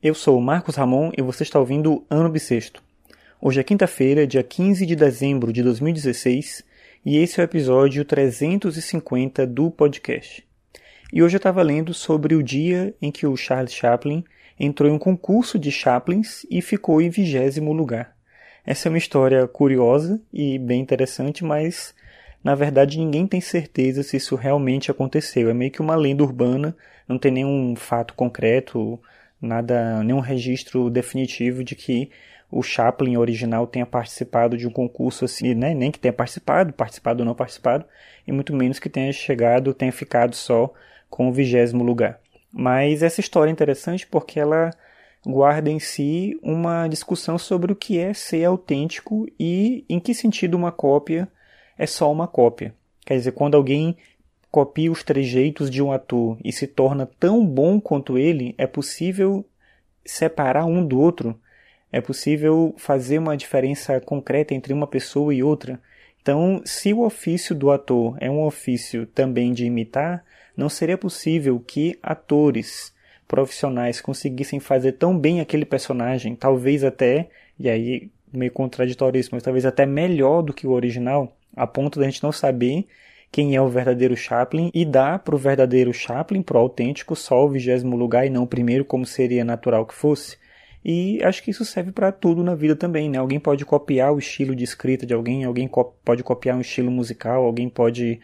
Eu sou o Marcos Ramon e você está ouvindo Ano Bissexto. Hoje é quinta-feira, dia 15 de dezembro de 2016, e esse é o episódio 350 do podcast. E hoje eu estava lendo sobre o dia em que o Charles Chaplin entrou em um concurso de Chaplins e ficou em vigésimo lugar. Essa é uma história curiosa e bem interessante, mas na verdade ninguém tem certeza se isso realmente aconteceu. É meio que uma lenda urbana, não tem nenhum fato concreto nada, nenhum registro definitivo de que o Chaplin original tenha participado de um concurso assim, né? nem que tenha participado, participado ou não participado, e muito menos que tenha chegado, tenha ficado só com o vigésimo lugar. Mas essa história é interessante porque ela guarda em si uma discussão sobre o que é ser autêntico e em que sentido uma cópia é só uma cópia. Quer dizer, quando alguém copia os trejeitos de um ator e se torna tão bom quanto ele, é possível separar um do outro? É possível fazer uma diferença concreta entre uma pessoa e outra? Então, se o ofício do ator é um ofício também de imitar, não seria possível que atores profissionais conseguissem fazer tão bem aquele personagem, talvez até, e aí meio contraditório isso, mas talvez até melhor do que o original, a ponto da gente não saber quem é o verdadeiro Chaplin e dá para o verdadeiro Chaplin, para o autêntico, só o vigésimo lugar e não o primeiro, como seria natural que fosse. E acho que isso serve para tudo na vida também, né? Alguém pode copiar o estilo de escrita de alguém, alguém co pode copiar um estilo musical, alguém pode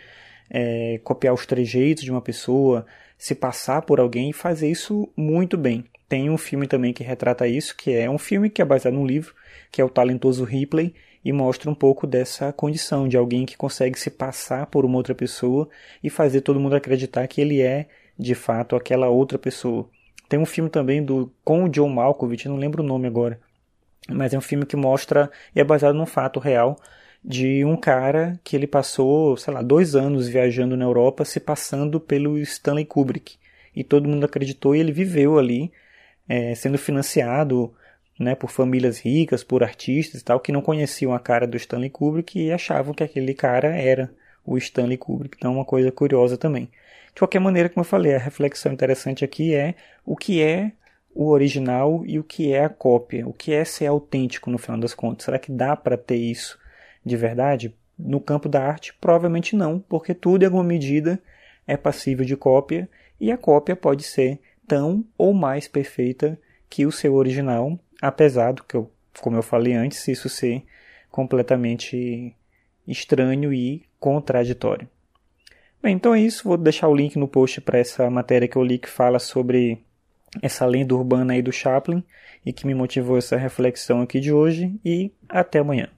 é, copiar os trejeitos de uma pessoa, se passar por alguém e fazer isso muito bem. Tem um filme também que retrata isso, que é um filme que é baseado num livro, que é o Talentoso Ripley, e mostra um pouco dessa condição de alguém que consegue se passar por uma outra pessoa e fazer todo mundo acreditar que ele é, de fato, aquela outra pessoa. Tem um filme também do com o John Malkovich, não lembro o nome agora, mas é um filme que mostra e é baseado num fato real de um cara que ele passou, sei lá, dois anos viajando na Europa, se passando pelo Stanley Kubrick. E todo mundo acreditou e ele viveu ali, é, sendo financiado né, por famílias ricas, por artistas e tal, que não conheciam a cara do Stanley Kubrick e achavam que aquele cara era o Stanley Kubrick. Então, é uma coisa curiosa também. De qualquer maneira, como eu falei, a reflexão interessante aqui é o que é o original e o que é a cópia, o que é ser autêntico no final das contas. Será que dá para ter isso de verdade? No campo da arte, provavelmente não, porque tudo em alguma medida é passível de cópia e a cópia pode ser tão ou mais perfeita que o seu original, apesar do que eu, como eu falei antes, isso ser completamente estranho e contraditório. Bem, então é isso. Vou deixar o link no post para essa matéria que eu li que fala sobre essa lenda urbana aí do Chaplin e que me motivou essa reflexão aqui de hoje. E até amanhã.